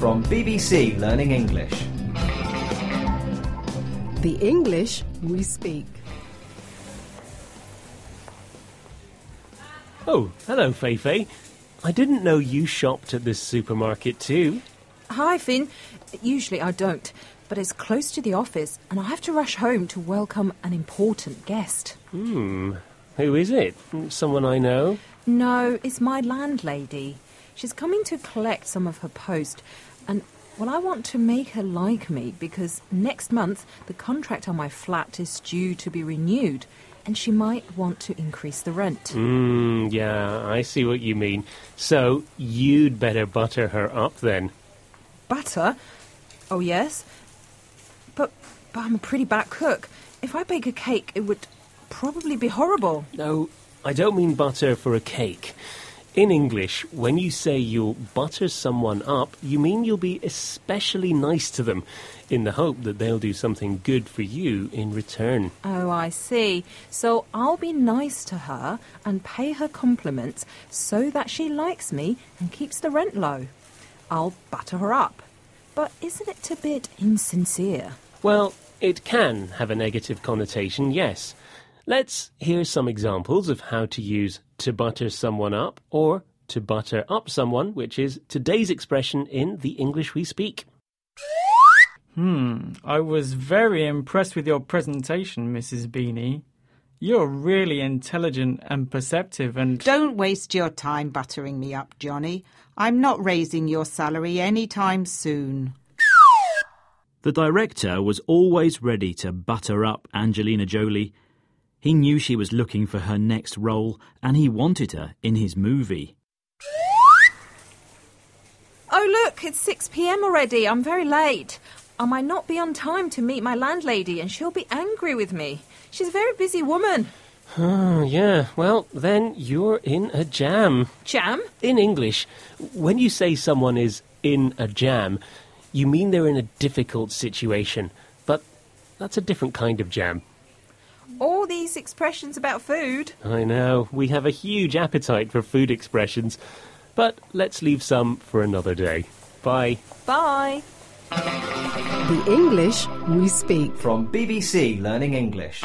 From BBC Learning English. The English we speak. Oh, hello, Feifei. I didn't know you shopped at this supermarket too. Hi, Finn. Usually I don't, but it's close to the office and I have to rush home to welcome an important guest. Hmm. Who is it? Someone I know? No, it's my landlady. She's coming to collect some of her post, and well, I want to make her like me because next month the contract on my flat is due to be renewed, and she might want to increase the rent. Hmm, yeah, I see what you mean. So you'd better butter her up then. Butter? Oh, yes. But, but I'm a pretty bad cook. If I bake a cake, it would probably be horrible. No, I don't mean butter for a cake. In English, when you say you'll butter someone up, you mean you'll be especially nice to them in the hope that they'll do something good for you in return. Oh, I see. So I'll be nice to her and pay her compliments so that she likes me and keeps the rent low. I'll butter her up. But isn't it a bit insincere? Well, it can have a negative connotation, yes. Let's hear some examples of how to use to butter someone up or to butter up someone, which is today's expression in the English we speak. Hmm, I was very impressed with your presentation, Mrs. Beanie. You're really intelligent and perceptive and. Don't waste your time buttering me up, Johnny. I'm not raising your salary any time soon. The director was always ready to butter up Angelina Jolie. He knew she was looking for her next role and he wanted her in his movie. Oh, look, it's 6 pm already. I'm very late. I might not be on time to meet my landlady and she'll be angry with me. She's a very busy woman. Oh, yeah, well, then you're in a jam. Jam? In English, when you say someone is in a jam, you mean they're in a difficult situation. But that's a different kind of jam. All these expressions about food. I know, we have a huge appetite for food expressions. But let's leave some for another day. Bye. Bye. The English we speak. From BBC Learning English.